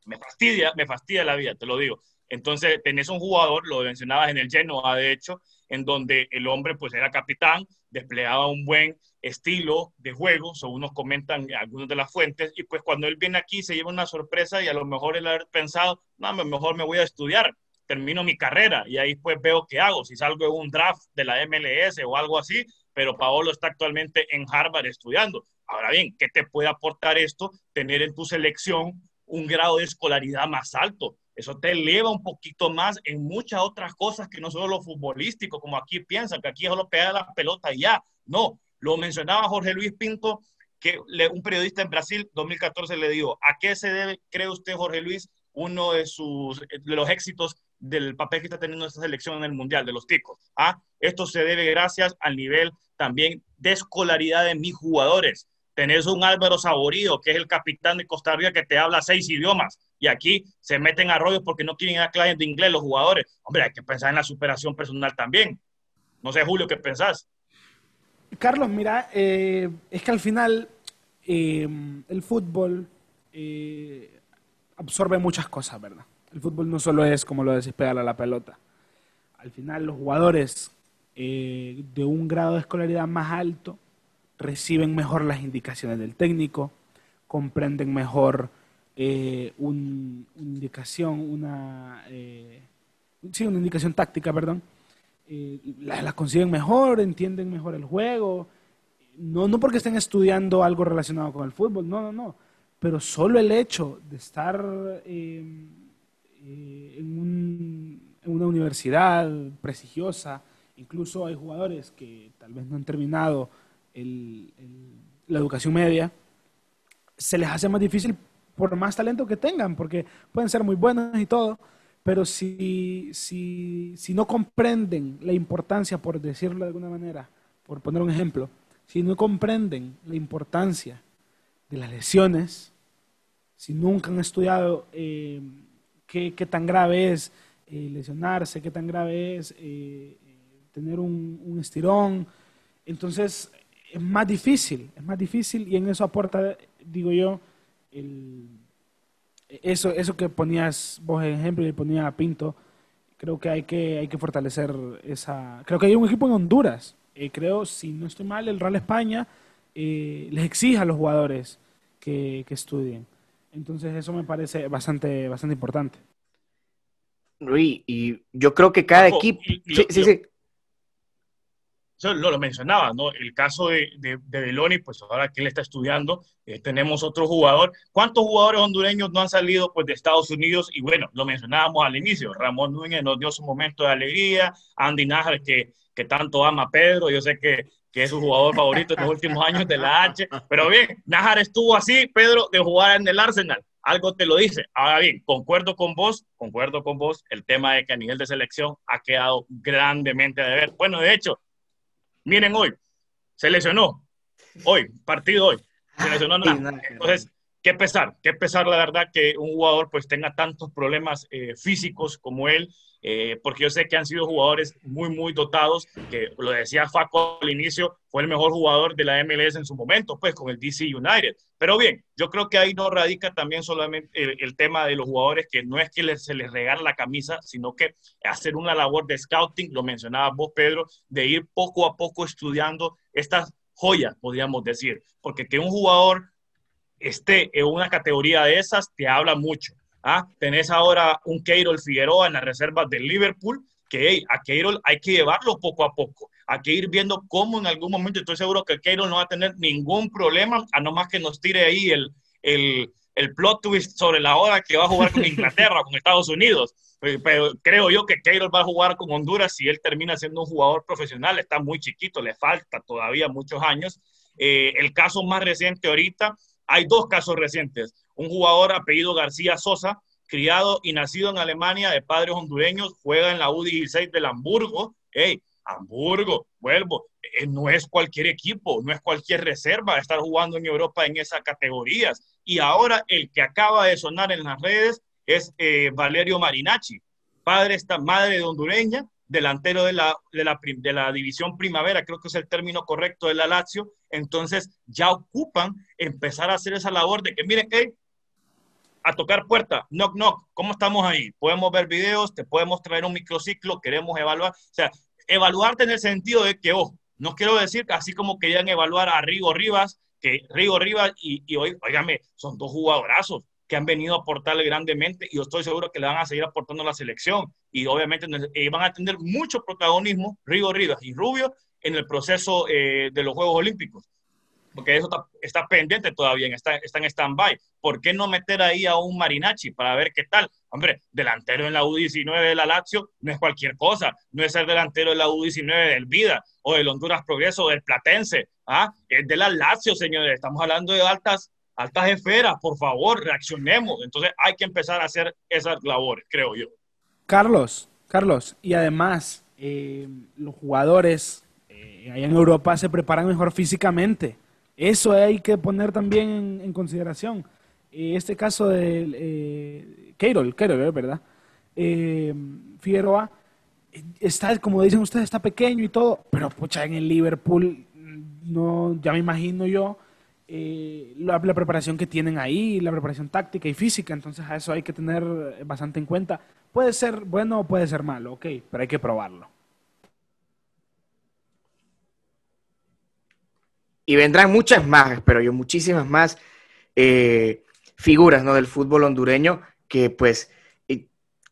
Me fastidia, me fastidia la vida, te lo digo. Entonces, tenés un jugador, lo mencionabas en el Genoa, de hecho, en donde el hombre pues era capitán, desplegaba un buen estilo de juego, según nos comentan algunas de las fuentes, y pues cuando él viene aquí se lleva una sorpresa y a lo mejor él ha pensado, no, mejor me voy a estudiar, termino mi carrera y ahí pues veo qué hago, si salgo en un draft de la MLS o algo así, pero Paolo está actualmente en Harvard estudiando. Ahora bien, ¿qué te puede aportar esto? Tener en tu selección un grado de escolaridad más alto. Eso te eleva un poquito más en muchas otras cosas que no solo lo futbolístico, como aquí piensan, que aquí solo pega la pelota y ya. No, lo mencionaba Jorge Luis Pinto, que un periodista en Brasil 2014 le dijo, ¿a qué se debe, cree usted, Jorge Luis, uno de, sus, los éxitos del papel que está teniendo esta selección en el Mundial, de los ticos. ¿ah? Esto se debe gracias al nivel también de escolaridad de mis jugadores. Tenés un Álvaro Saborío, que es el capitán de Costa Rica, que te habla seis idiomas, y aquí se meten a rollos porque no tienen clases de inglés los jugadores. Hombre, hay que pensar en la superación personal también. No sé, Julio, ¿qué pensás? Carlos, mira, eh, es que al final eh, el fútbol eh, absorbe muchas cosas, ¿verdad? El fútbol no solo es, como lo decís, pegarle a la pelota. Al final los jugadores de un grado de escolaridad más alto reciben mejor las indicaciones del técnico, comprenden mejor eh, una indicación, una, eh, sí, una indicación táctica, perdón. las la consiguen mejor, entienden mejor el juego. No, no porque estén estudiando algo relacionado con el fútbol, no, no, no. Pero solo el hecho de estar eh, en, una universidad prestigiosa, incluso hay jugadores que tal vez no han terminado la educación media, se les hace más difícil por más talento que tengan, porque pueden ser muy buenos y todo, pero si, si, si no comprenden la importancia, por decirlo de alguna manera, por poner un ejemplo, si no comprenden la importancia de las lesiones, si nunca han estudiado eh, qué, tan grave es eh, lesionarse, qué tan grave es eh, tener un, estirón. Entonces, es más difícil, es más difícil y en eso aporta, digo yo, eso, eso que ponías vos en ejemplo y ponía a Pinto, creo que hay que, hay que fortalecer esa... Creo que hay un equipo en Honduras, eh, creo, si no estoy mal, el Real España les exige a los jugadores que, que estudien. Entonces eso me parece bastante, bastante importante. y yo creo que cada equipo... sí, sí, sí. Lo, lo, mencionaba, ¿no? El caso de, de, Beloni, pues ahora que él está estudiando, eh, tenemos otro jugador. ¿Cuántos jugadores hondureños no han salido pues, de Estados Unidos? Y bueno, lo mencionábamos al inicio, Ramón Núñez nos dio su momento de alegría, Andy Nájar, que, que tanto ama a Pedro, yo sé que que es su jugador favorito en los últimos años de la H. Pero bien, Nájar estuvo así, Pedro, de jugar en el Arsenal. algo te lo dice. Ahora bien, concuerdo con vos, concuerdo con vos, el tema de que a nivel de selección ha quedado grandemente de ver. Bueno, de hecho, miren hoy, se lesionó, hoy, partido hoy, se lesionó nada. Entonces, qué pesar, qué pesar la verdad que un jugador pues tenga tantos problemas eh, físicos como él, eh, porque yo sé que han sido jugadores muy, muy dotados, que lo decía Faco al inicio, fue el mejor jugador de la MLS en su momento, pues con el DC United. Pero bien, yo creo que ahí no radica también solamente el, tema de los jugadores, que no es que se les regala la camisa, sino que hacer una labor de scouting, lo mencionaba vos, Pedro, de ir poco a poco estudiando estas joyas, podríamos decir, porque que un jugador esté en una categoría de esas, te habla mucho. ¿ah? Tenés ahora un Keirol Figueroa en las reservas del Liverpool, que a Keirol hay que llevarlo poco a poco. Hay que ir viendo cómo en algún momento, estoy seguro que Keirol no va a tener ningún problema, a no más que nos tire ahí el, el, el plot twist sobre la hora que va a jugar con Inglaterra con Estados Unidos. Pero creo yo que Keirol va a jugar con Honduras si él termina siendo un jugador profesional. Está muy chiquito, le falta todavía muchos años. Eh, el caso más reciente ahorita hay dos casos recientes. Un jugador apellido García Sosa, criado y nacido en Alemania de padres hondureños, juega en la U16 del Hamburgo. ¡Ey! Hamburgo, vuelvo, eh, no es cualquier equipo, no es cualquier reserva estar jugando en Europa en esas categorías. Y ahora el que acaba de sonar en las redes es eh, Valerio Marinacci, padre esta madre de hondureña, delantero de la, de la, de, la, división primavera, creo que es el término correcto de la Lazio, entonces ya ocupan empezar a hacer esa labor de que, miren, hey, a tocar puerta, knock, knock, ¿cómo estamos ahí? Podemos ver videos, te podemos traer un microciclo, queremos evaluar, o sea, evaluarte en el sentido de que, oh, no quiero decir así como querían evaluar a Rigo Rivas, que Rigo Rivas y, y oígame, son dos jugadorazos, que han venido a aportarle grandemente y yo estoy seguro que le van a seguir aportando a la selección y obviamente eh, van a tener mucho protagonismo Rigo Rivas y Rubio en el proceso eh, de los Juegos Olímpicos, porque eso está, pendiente todavía, está, está en stand-by. ¿Por qué no meter ahí a un Marinacci para ver qué tal? Hombre, delantero en la U19 de la Lazio no es cualquier cosa, no es el delantero de la U19 del Vida o del Honduras Progreso o del Platense, ¿ah? es de la Lazio, señores, estamos hablando de altas altas esferas, por favor, reaccionemos. Entonces hay que empezar a hacer esas labores, creo yo. Carlos, Carlos, y además eh, los jugadores eh, allá en Europa se preparan mejor físicamente. Eso hay que poner también en, consideración. Eh, este caso de eh, Keirol, Keirol, ¿verdad? Figueroa está, como dicen ustedes, está pequeño y todo, pero pucha, en el Liverpool, no, ya me imagino yo, eh, la, preparación que tienen ahí, la preparación táctica y física, entonces a eso hay que tener bastante en cuenta. Puede ser bueno o puede ser malo, ok, pero hay que probarlo. Y vendrán muchas más, pero yo, muchísimas más eh, figuras ¿no? del fútbol hondureño que pues eh,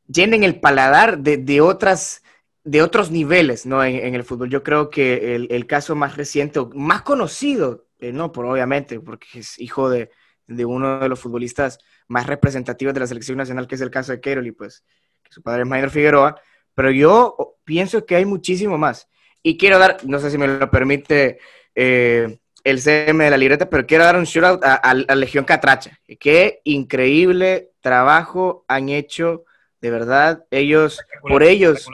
llenen el paladar de, otras de otros niveles ¿no? en, el fútbol. Yo creo que el, el caso más reciente, más conocido eh, no, por obviamente, porque es hijo de, uno de los futbolistas más representativos de la selección nacional, que es el caso de Keirol, y pues que su padre es Maynor Figueroa, pero yo pienso que hay muchísimo más. Y quiero dar, no sé si me lo permite eh, el CM de la libreta, pero quiero dar un shout out a, la Legión Catracha. Qué increíble trabajo han hecho, de verdad, ellos, por ellos,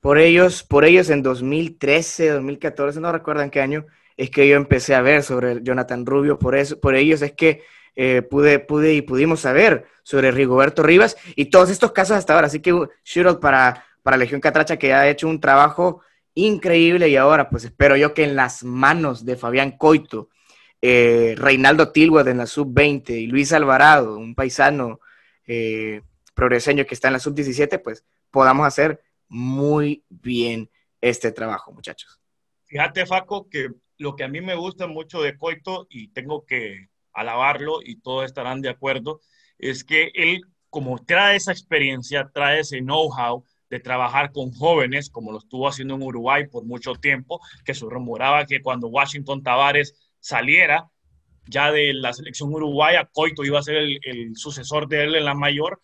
por, ellos, por ellos en 2013, 2014, no recuerdan qué año, es que yo empecé a ver sobre Jonathan Rubio, por, eso, por ellos es que eh, pude, pude y pudimos saber sobre Rigoberto Rivas y todos estos casos hasta ahora. Así que shout para, para Legión Catracha que ha hecho un trabajo increíble y ahora pues espero yo que en las manos de Fabián Coito, eh, Reinaldo Tilwad en la sub-20 y Luis Alvarado, un paisano eh, progreseño que está en la sub-17, pues podamos hacer muy bien este trabajo, muchachos. Fíjate, Faco, que lo que a mí me gusta mucho de Coito, y tengo que alabarlo, y todos estarán de acuerdo, es que él, como trae esa experiencia, trae ese know-how de trabajar con jóvenes, como lo estuvo haciendo en Uruguay por mucho tiempo, que se rumoraba que cuando Washington Tavares saliera ya de la selección uruguaya, Coito iba a ser el, el sucesor de él en la mayor,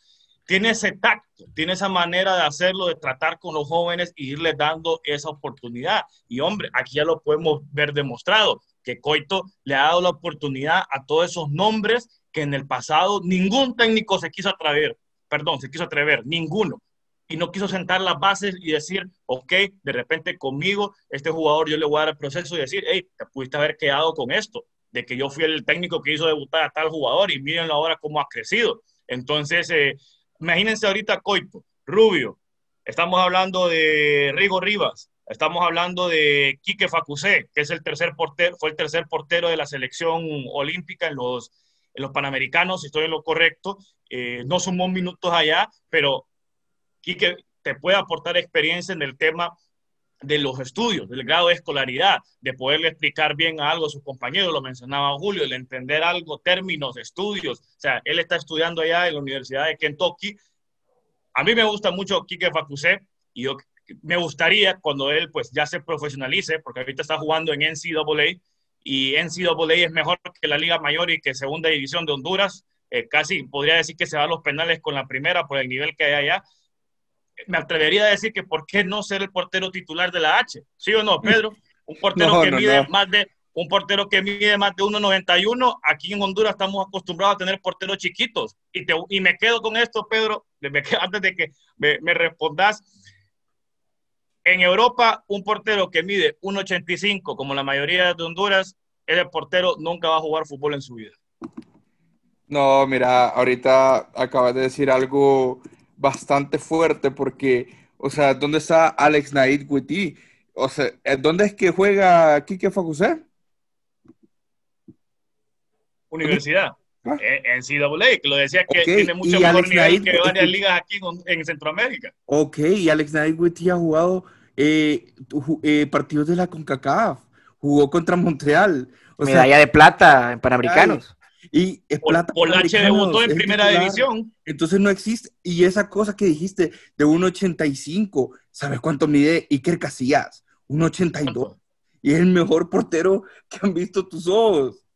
tiene ese tacto, tiene esa manera de hacerlo, de tratar con los jóvenes y irles dando esa oportunidad. Y hombre, aquí ya lo podemos ver demostrado, que Coito le ha dado la oportunidad a todos esos nombres que en el pasado ningún técnico se quiso atrever, perdón, se quiso atrever, ninguno. Y no quiso sentar las bases y decir, ok, de repente conmigo, este jugador yo le voy a dar el proceso y decir, hey, te pudiste haber quedado con esto, de que yo fui el técnico que hizo debutar a tal jugador y mírenlo ahora cómo ha crecido. Entonces, eh, imagínense ahorita Coito, Rubio, estamos hablando de Rigo Rivas, estamos hablando de Quique Facusé, que es el tercer portero, fue el tercer portero de la selección olímpica en los, en los Panamericanos, si estoy en lo correcto. Eh, no sumó minutos allá, pero Quique te puede aportar experiencia en el tema de los estudios, del grado de escolaridad, de poderle explicar bien algo a sus compañeros, lo mencionaba Julio, el entender algo, términos, estudios. O sea, él está estudiando allá en la Universidad de Kentucky. A mí me gusta mucho Quique Facusé y yo me gustaría cuando él pues ya se profesionalice, porque ahorita está jugando en NCAA y NCAA es mejor que la Liga Mayor y que Segunda División de Honduras. Eh, casi podría decir que se va a los penales con la primera por el nivel que hay allá me atrevería a decir que por qué no ser el portero titular de la H, ¿sí o no, Pedro? Un portero que mide más de un portero que mide más de 1.91, aquí en Honduras estamos acostumbrados a tener porteros chiquitos. Y, te, y me quedo con esto, Pedro, antes de que me, me respondas. En Europa, un portero que mide 1.85, como la mayoría de Honduras, ese portero nunca va a jugar fútbol en su vida. No, mira, ahorita acabas de decir algo bastante fuerte porque, o sea, ¿dónde está Alex Naid Guiti? O sea, ¿dónde es que juega Kike Facusé? Universidad. ¿Ah? En CAA, que lo decía que tiene mucho mejor nivel que varias ligas aquí en Centroamérica. Ok, y Alex Naid Guiti ha jugado eh, eh, partidos de la CONCACAF, jugó contra Montreal. Medalla de plata en Panamericanos. Y es plata. Polache debutó en primera división. Entonces no existe. Y esa cosa que dijiste de 1.85, ¿sabes cuánto mide Iker Casillas? 1.82. Y es el mejor portero que han visto tus ojos.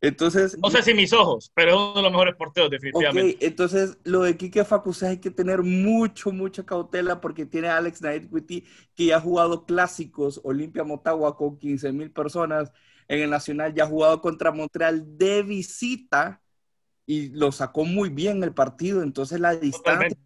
Entonces. No sé si mis ojos, pero es uno de los mejores porteros, definitivamente. Ok, entonces lo de Kike Facusé hay que tener mucho, mucha cautela porque tiene a Alex Nightwitty que ya ha jugado clásicos Olimpia Motagua con 15 mil personas en el Nacional, ya ha jugado contra Montreal de visita y lo sacó muy bien el partido, entonces la distancia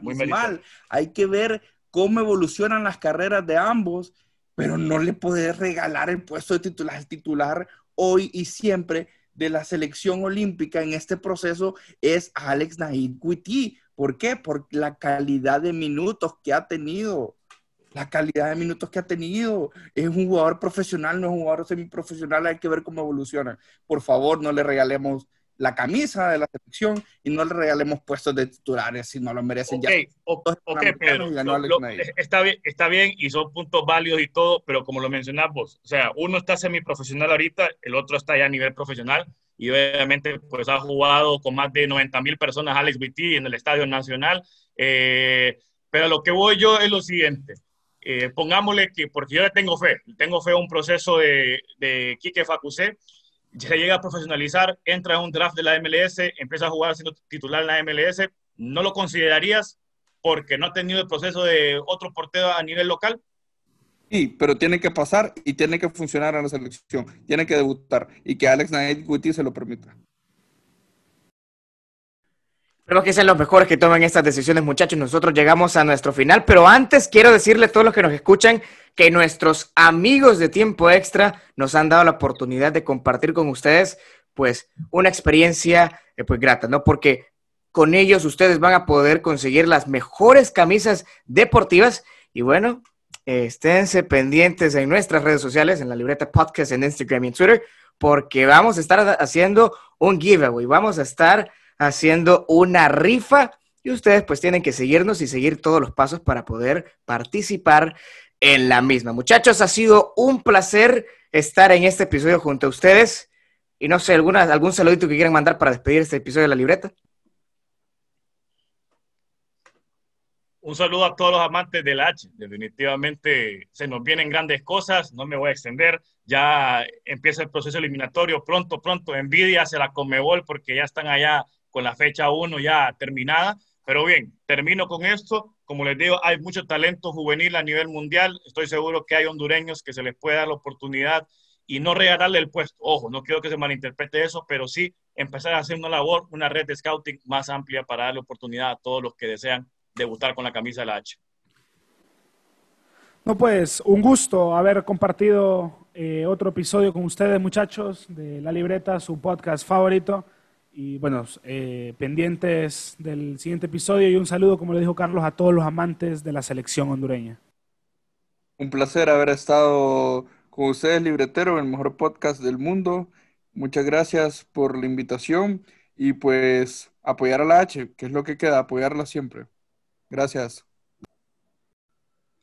muy mal. Hay que ver cómo evolucionan las carreras de ambos, pero no le puedes regalar el puesto de titular al titular hoy y siempre de la selección olímpica en este proceso es Alex Naid Guiti. ¿Por qué? Por la calidad de minutos que ha tenido la calidad de minutos que ha tenido. Es un jugador profesional, no es un jugador semiprofesional, hay que ver cómo evoluciona. Por favor, no le regalemos la camisa de la selección y no le regalemos puestos de titulares si no lo merecen ya. Ok, Pedro, está, bien, está bien y son puntos válidos y todo, pero como lo mencionamos, o sea, uno está semiprofesional ahorita, el otro está ya a nivel profesional y obviamente pues ha jugado con más de 90 mil personas Alex Vitti en el Estadio Nacional. Eh, pero lo que voy yo es lo siguiente. Eh, pongámosle que, porque yo le tengo fe, tengo fe a un proceso de, de Quique Facusé, se llega a profesionalizar, entra en un draft de la MLS, empieza a jugar siendo titular en la MLS, ¿no lo considerarías porque no ha tenido el proceso de otro portero a nivel local? Sí, pero tiene que pasar y tiene que funcionar en la selección, tiene que debutar y que Alex Naed Guti se lo permita. Espero que sean los mejores que tomen estas decisiones, muchachos. Nosotros llegamos a nuestro final, pero antes quiero decirle a todos los que nos escuchan que nuestros amigos de tiempo extra nos han dado la oportunidad de compartir con ustedes, pues, una experiencia, eh, pues, grata, ¿no? Porque con ellos ustedes van a poder conseguir las mejores camisas deportivas y bueno, esténse pendientes en nuestras redes sociales, en la libreta podcast, en Instagram y en Twitter, porque vamos a estar haciendo un giveaway, vamos a estar haciendo una rifa y ustedes pues tienen que seguirnos y seguir todos los pasos para poder participar en la misma. Muchachos, ha sido un placer estar en este episodio junto a ustedes. Y no sé, ¿alguna, algún saludito que quieran mandar para despedir este episodio de la libreta. Un saludo a todos los amantes del H. Definitivamente se nos vienen grandes cosas, no me voy a extender. Ya empieza el proceso eliminatorio pronto, pronto. Envidia hacia la Comebol porque ya están allá con la fecha 1 ya terminada. Pero bien, termino con esto. Como les digo, hay mucho talento juvenil a nivel mundial. Estoy seguro que hay hondureños que se les puede dar la oportunidad y no regalarle el puesto. Ojo, no quiero que se malinterprete eso, pero sí empezar a hacer una labor, una red de scouting más amplia para darle oportunidad a todos los que desean debutar con la camisa de la H. No, pues un gusto haber compartido eh, otro episodio con ustedes, muchachos, de La Libreta, su podcast favorito. Y bueno, eh, pendientes del siguiente episodio y un saludo, como le dijo Carlos, a todos los amantes de la selección hondureña. Un placer haber estado con ustedes, Libretero, el mejor podcast del mundo. Muchas gracias por la invitación y pues apoyar a la H, que es lo que queda, apoyarla siempre. Gracias.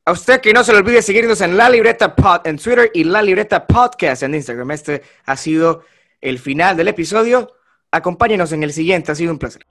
A usted que no se le olvide seguirnos en La Libreta Pod en Twitter y La Libreta Podcast en Instagram. Este ha sido el final del episodio. Acompáñenos en el siguiente, ha sido un placer.